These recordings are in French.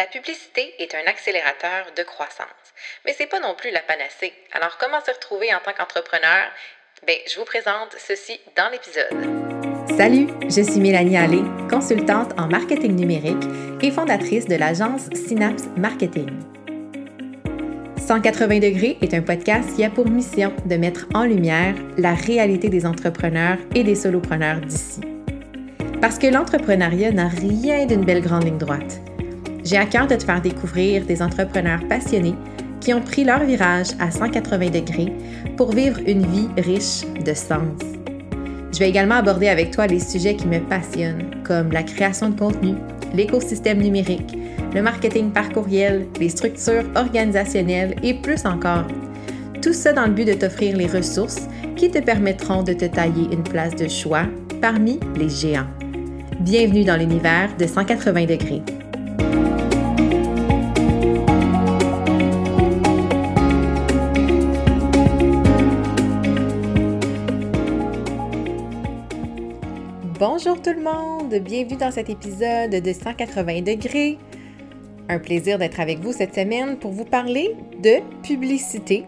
La publicité est un accélérateur de croissance, mais c'est pas non plus la panacée. Alors comment se retrouver en tant qu'entrepreneur? Ben, je vous présente ceci dans l'épisode. Salut, je suis Mélanie Allé, consultante en marketing numérique et fondatrice de l'agence Synapse Marketing. 180 degrés est un podcast qui a pour mission de mettre en lumière la réalité des entrepreneurs et des solopreneurs d'ici. Parce que l'entrepreneuriat n'a rien d'une belle grande ligne droite. J'ai à cœur de te faire découvrir des entrepreneurs passionnés qui ont pris leur virage à 180 degrés pour vivre une vie riche de sens. Je vais également aborder avec toi les sujets qui me passionnent, comme la création de contenu, l'écosystème numérique, le marketing par courriel, les structures organisationnelles et plus encore. Tout ça dans le but de t'offrir les ressources qui te permettront de te tailler une place de choix parmi les géants. Bienvenue dans l'univers de 180 degrés. Bonjour tout le monde, bienvenue dans cet épisode de 180 degrés. Un plaisir d'être avec vous cette semaine pour vous parler de publicité.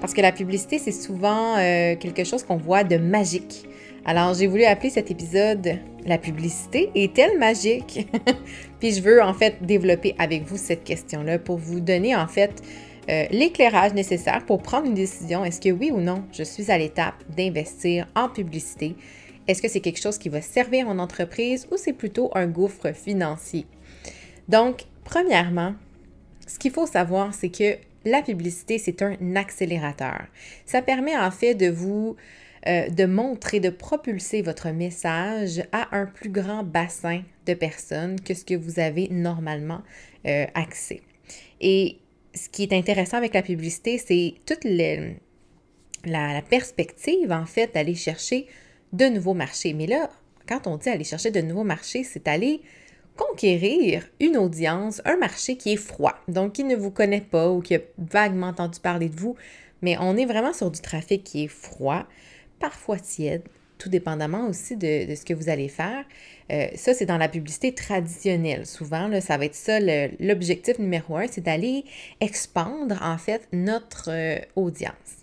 Parce que la publicité, c'est souvent euh, quelque chose qu'on voit de magique. Alors, j'ai voulu appeler cet épisode La publicité est-elle magique? Puis je veux en fait développer avec vous cette question-là pour vous donner en fait euh, l'éclairage nécessaire pour prendre une décision. Est-ce que oui ou non, je suis à l'étape d'investir en publicité est-ce que c'est quelque chose qui va servir mon entreprise ou c'est plutôt un gouffre financier? Donc, premièrement, ce qu'il faut savoir, c'est que la publicité, c'est un accélérateur. Ça permet en fait de vous euh, de montrer, de propulser votre message à un plus grand bassin de personnes que ce que vous avez normalement euh, accès. Et ce qui est intéressant avec la publicité, c'est toute la, la, perspective, en fait, d'aller chercher de nouveaux marchés. Mais là, quand on dit aller chercher de nouveaux marchés, c'est aller conquérir une audience, un marché qui est froid, donc qui ne vous connaît pas ou qui a vaguement entendu parler de vous, mais on est vraiment sur du trafic qui est froid, parfois tiède, tout dépendamment aussi de, ce que vous allez faire. Euh, ça, c'est dans la publicité traditionnelle. Souvent, ça va être ça l'objectif numéro un, c'est d'aller expandre en fait notre euh, audience.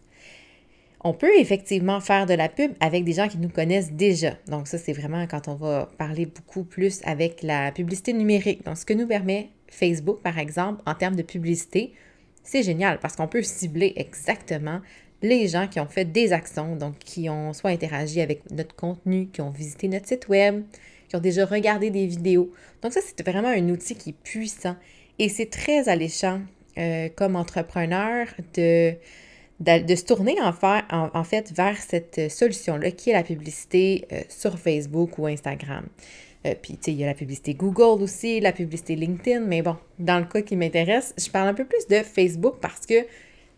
On peut effectivement faire de la pub avec des gens qui nous connaissent déjà. Donc ça, c'est vraiment quand on va parler beaucoup plus avec la publicité numérique. Donc ce que nous permet Facebook, par exemple, en termes de publicité, c'est génial parce qu'on peut cibler exactement les gens qui ont fait des actions, donc qui ont soit interagi avec notre contenu, qui ont visité notre site web, qui ont déjà regardé des vidéos. Donc ça, c'est vraiment un outil qui est puissant et c'est très alléchant euh, comme entrepreneur de de, se tourner en, fait vers cette solution-là qui est la publicité euh, sur Facebook ou Instagram. Euh, puis, tu sais, il y a la publicité Google aussi, la publicité LinkedIn, mais bon, dans le cas qui m'intéresse, je parle un peu plus de Facebook parce que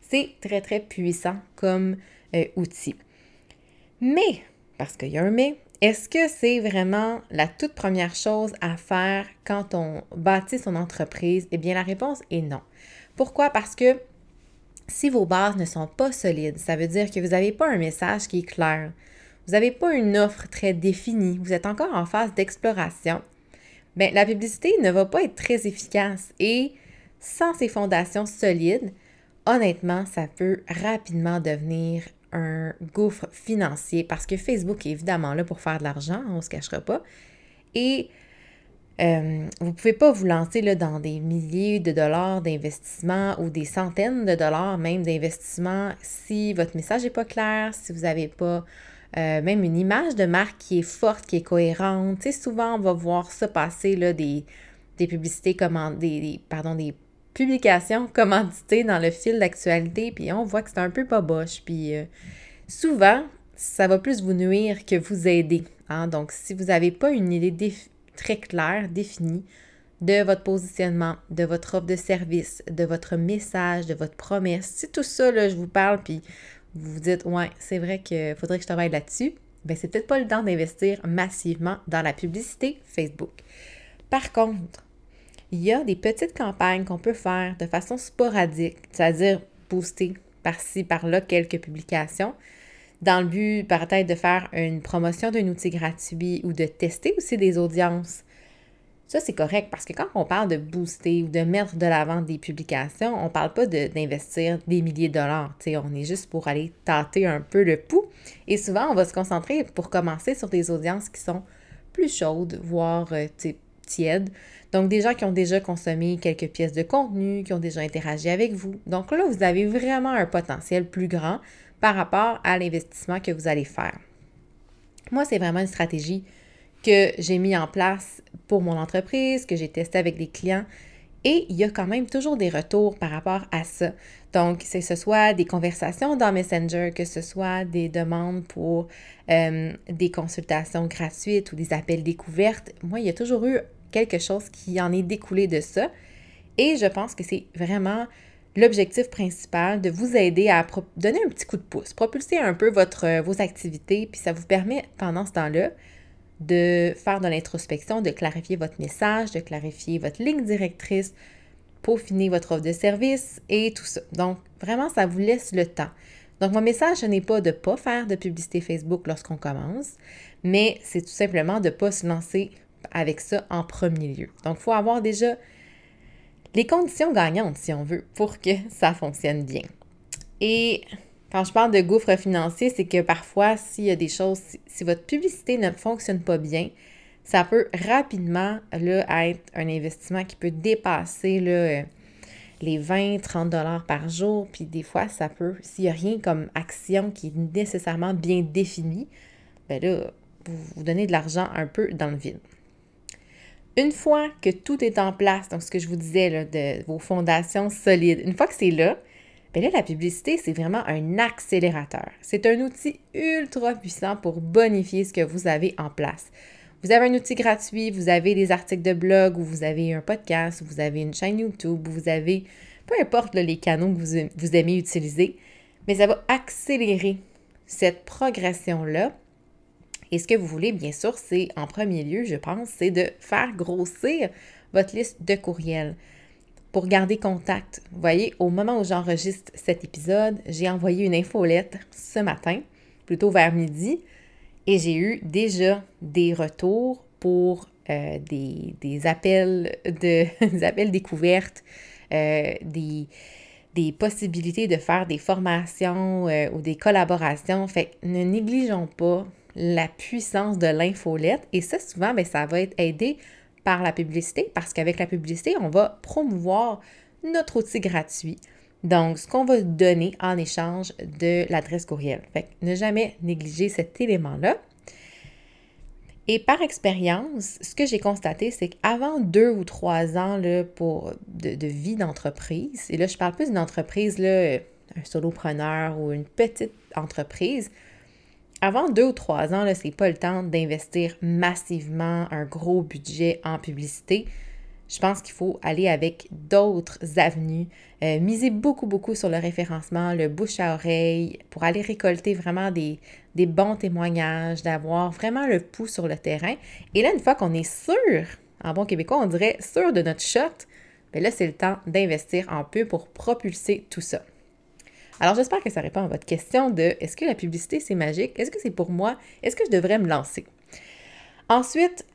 c'est très, très puissant comme euh, outil. Mais, parce qu'il y a un mais, est-ce que c'est vraiment la toute première chose à faire quand on bâtit son entreprise? Eh bien, la réponse est non. Pourquoi? Parce que si vos bases ne sont pas solides, ça veut dire que vous n'avez pas un message qui est clair. Vous n'avez pas une offre très définie. Vous êtes encore en phase d'exploration. Bien, la publicité ne va pas être très efficace et sans ces fondations solides, honnêtement, ça peut rapidement devenir un gouffre financier parce que Facebook est évidemment là pour faire de l'argent, on ne se cachera pas. Et euh, vous ne pouvez pas vous lancer là, dans des milliers de dollars d'investissement ou des centaines de dollars même d'investissement si votre message n'est pas clair, si vous n'avez pas euh, même une image de marque qui est forte, qui est cohérente. Tu sais, souvent, on va voir ça passer là, des, des publicités commandées, des, pardon, des publications commanditées dans le fil d'actualité, puis on voit que c'est un peu pas boche. Puis euh, souvent, ça va plus vous nuire que vous aider. Hein? Donc, si vous n'avez pas une idée très clair, défini de votre positionnement, de votre offre de service, de votre message, de votre promesse. Si tout ça, je vous parle, puis vous vous dites, ouais, c'est vrai qu'il faudrait que je travaille là-dessus, bien, c'est peut-être pas le temps d'investir massivement dans la publicité Facebook. Par contre, il y a des petites campagnes qu'on peut faire de façon sporadique, c'est-à-dire booster par-ci, par-là quelques publications, dans le but peut-être de faire une promotion d'un outil gratuit ou de tester aussi des audiences Ça, c'est correct parce que quand on parle de booster ou de mettre de l'avant des publications, on ne parle pas d'investir des milliers de dollars. on est juste pour aller tâter un peu le pouls. Et souvent, on va se concentrer pour commencer sur des audiences qui sont plus chaudes, voire euh, tièdes. Donc, des gens qui ont déjà consommé quelques pièces de contenu, qui ont déjà interagi avec vous. Donc là, vous avez vraiment un potentiel plus grand par rapport à l'investissement que vous allez faire. Moi, c'est vraiment une stratégie que j'ai mis en place pour mon entreprise, que j'ai testé avec des clients. Et il y a quand même toujours des retours par rapport à ça. Donc, que ce soit des conversations dans Messenger, que ce soit des demandes pour euh, des consultations gratuites ou des appels découvertes, moi, il y a toujours eu quelque chose qui en est découlé de ça. Et je pense que c'est vraiment l'objectif principal de vous aider à donner un petit coup de pouce, propulser un peu votre, vos activités, puis ça vous permet pendant ce temps-là de faire de l'introspection, de clarifier votre message, de clarifier votre ligne directrice, peaufiner votre offre de service et tout ça. Donc, vraiment, ça vous laisse le temps. Donc, mon message, ce n'est pas de ne pas faire de publicité Facebook lorsqu'on commence, mais c'est tout simplement de ne pas se lancer avec ça en premier lieu. Donc, il faut avoir déjà les conditions gagnantes, si on veut, pour que ça fonctionne bien. Et quand je parle de gouffre financier, c'est que parfois, s'il y a des choses, si, votre publicité ne fonctionne pas bien, ça peut rapidement être un investissement qui peut dépasser euh, les 20-30 dollars par jour. Puis des fois, ça peut, s'il n'y a rien comme action qui est nécessairement bien définie, bien là, vous donnez de l'argent un peu dans le vide. Une fois que tout est en place, donc ce que je vous disais, là, de vos fondations solides, une fois que c'est là, Bien là, la publicité, c'est vraiment un accélérateur. C'est un outil ultra puissant pour bonifier ce que vous avez en place. Vous avez un outil gratuit, vous avez des articles de blog, ou vous avez un podcast, ou vous avez une chaîne YouTube, ou vous avez, peu importe les canaux que vous, vous aimez utiliser, mais ça va accélérer cette progression-là. Et ce que vous voulez, bien sûr, c'est en premier lieu, je pense, c'est de faire grossir votre liste de courriels pour garder contact. Vous voyez, au moment où j'enregistre cet épisode, j'ai envoyé une infolette ce matin, plutôt vers midi, et j'ai eu déjà des retours pour euh, des, appels de des appels découvertes, euh, des, des possibilités de faire des formations euh, ou des collaborations. Fait ne négligeons pas la puissance de l'infolette. Et ça, souvent, bien, ça va être aidé par la publicité parce qu'avec la publicité, on va promouvoir notre outil gratuit. Donc, ce qu'on va donner en échange de l'adresse courriel. Fait ne jamais négliger cet élément-là. Et par expérience, ce que j'ai constaté, c'est qu'avant deux ou trois ans là, pour, de, vie d'entreprise, et là, je parle plus d'une entreprise, là, un solopreneur ou une petite entreprise, avant deux ou trois ans, ce n'est pas le temps d'investir massivement un gros budget en publicité. Je pense qu'il faut aller avec d'autres avenues, euh, miser beaucoup, beaucoup sur le référencement, le bouche à oreille, pour aller récolter vraiment des, bons témoignages, d'avoir vraiment le pouls sur le terrain. Et là, une fois qu'on est sûr, en bon québécois, on dirait sûr de notre shot, bien là, c'est le temps d'investir en peu pour propulser tout ça. Alors, j'espère que ça répond à votre question de est-ce que la publicité, c'est magique? Est-ce que c'est pour moi? Est-ce que je devrais me lancer? Ensuite,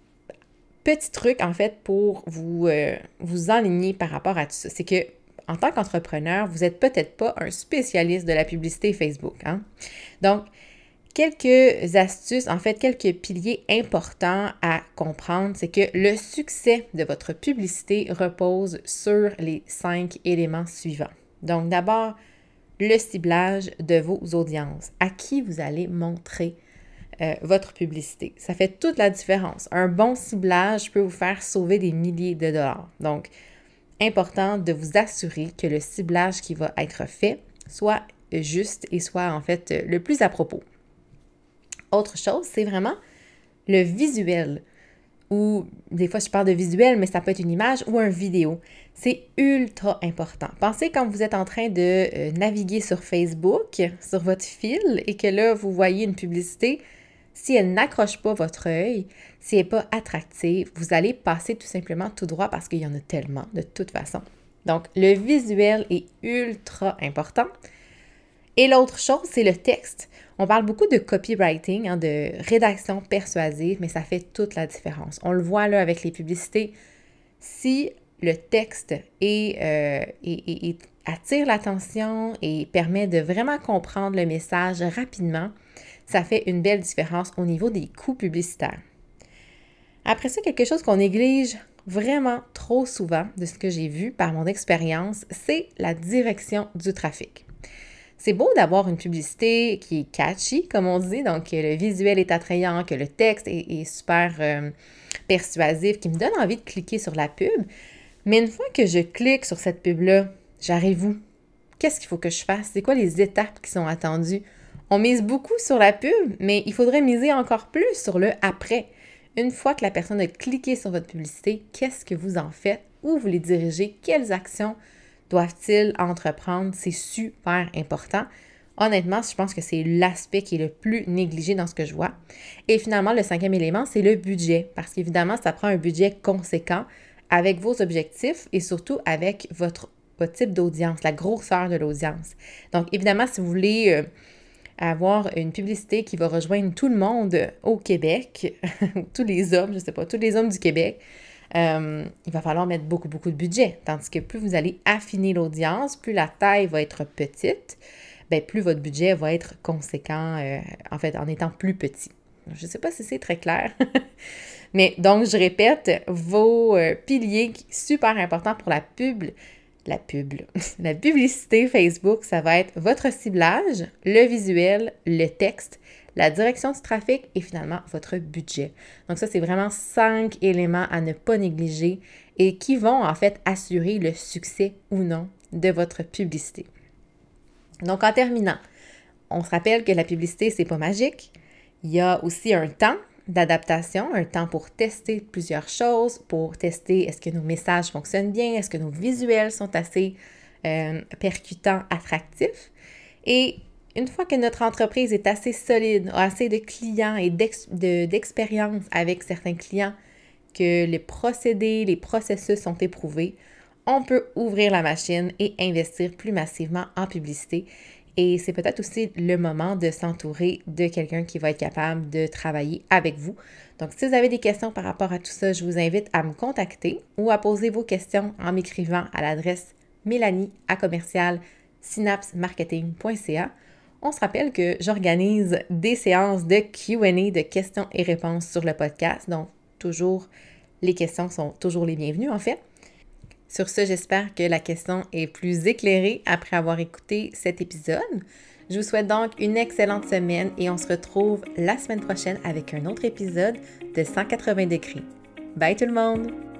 petit truc, en fait, pour vous, euh, vous enligner par rapport à tout ça, c'est que en tant qu'entrepreneur, vous n'êtes peut-être pas un spécialiste de la publicité Facebook. Hein? Donc, quelques astuces, en fait, quelques piliers importants à comprendre, c'est que le succès de votre publicité repose sur les cinq éléments suivants. Donc, d'abord, le ciblage de vos audiences, à qui vous allez montrer euh, votre publicité. Ça fait toute la différence. Un bon ciblage peut vous faire sauver des milliers de dollars. Donc, important de vous assurer que le ciblage qui va être fait soit juste et soit en fait le plus à propos. Autre chose, c'est vraiment le visuel ou des fois je parle de visuel, mais ça peut être une image ou un vidéo. C'est ultra important. Pensez quand vous êtes en train de euh, naviguer sur Facebook, sur votre fil, et que là, vous voyez une publicité, si elle n'accroche pas votre œil, si elle n'est pas attractive, vous allez passer tout simplement tout droit parce qu'il y en a tellement de toute façon. Donc, le visuel est ultra important. Et l'autre chose, c'est le texte. On parle beaucoup de copywriting, hein, de rédaction persuasive, mais ça fait toute la différence. On le voit là avec les publicités. Si le texte euh, attire l'attention et permet de vraiment comprendre le message rapidement, ça fait une belle différence au niveau des coûts publicitaires. Après ça, quelque chose qu'on néglige vraiment trop souvent de ce que j'ai vu par mon expérience, c'est la direction du trafic. C'est beau d'avoir une publicité qui est catchy, comme on dit, donc que le visuel est attrayant, que le texte est, super euh, persuasif, qui me donne envie de cliquer sur la pub. Mais une fois que je clique sur cette pub-là, j'arrive où? Qu'est-ce qu'il faut que je fasse? C'est quoi les étapes qui sont attendues? On mise beaucoup sur la pub, mais il faudrait miser encore plus sur le après. Une fois que la personne a cliqué sur votre publicité, qu'est-ce que vous en faites? Où vous les dirigez? Quelles actions doivent-ils entreprendre? C'est super important. Honnêtement, je pense que c'est l'aspect qui est le plus négligé dans ce que je vois. Et finalement, le cinquième élément, c'est le budget. Parce qu'évidemment, ça prend un budget conséquent avec vos objectifs et surtout avec votre, type d'audience, la grosseur de l'audience. Donc, évidemment, si vous voulez euh, avoir une publicité qui va rejoindre tout le monde au Québec, tous les hommes, je ne sais pas, tous les hommes du Québec, euh, il va falloir mettre beaucoup, beaucoup de budget. Tandis que plus vous allez affiner l'audience, plus la taille va être petite, bien, plus votre budget va être conséquent, euh, en fait, en étant plus petit. Je ne sais pas si c'est très clair. Mais donc, je répète, vos euh, piliers super importants pour la pub, la pub, la publicité Facebook, ça va être votre ciblage, le visuel, le texte, la direction du trafic et finalement votre budget. Donc ça, c'est vraiment cinq éléments à ne pas négliger et qui vont en fait assurer le succès ou non de votre publicité. Donc en terminant, on se rappelle que la publicité, c'est pas magique. Il y a aussi un temps d'adaptation, un temps pour tester plusieurs choses, pour tester est-ce que nos messages fonctionnent bien, est-ce que nos visuels sont assez euh, percutants, attractifs. Et une fois que notre entreprise est assez solide, a assez de clients et d'expérience avec certains clients, que les procédés, les processus sont éprouvés, on peut ouvrir la machine et investir plus massivement en publicité et c'est peut-être aussi le moment de s'entourer de quelqu'un qui va être capable de travailler avec vous. Donc, si vous avez des questions par rapport à tout ça, je vous invite à me contacter ou à poser vos questions en m'écrivant à l'adresse mélanie à commercial synapsemarketing.ca. On se rappelle que j'organise des séances de QA, de questions et réponses sur le podcast. Donc, toujours, les questions sont toujours les bienvenues en fait. Sur ce, j'espère que la question est plus éclairée après avoir écouté cet épisode. Je vous souhaite donc une excellente semaine et on se retrouve la semaine prochaine avec un autre épisode de 180 degrés. Bye tout le monde!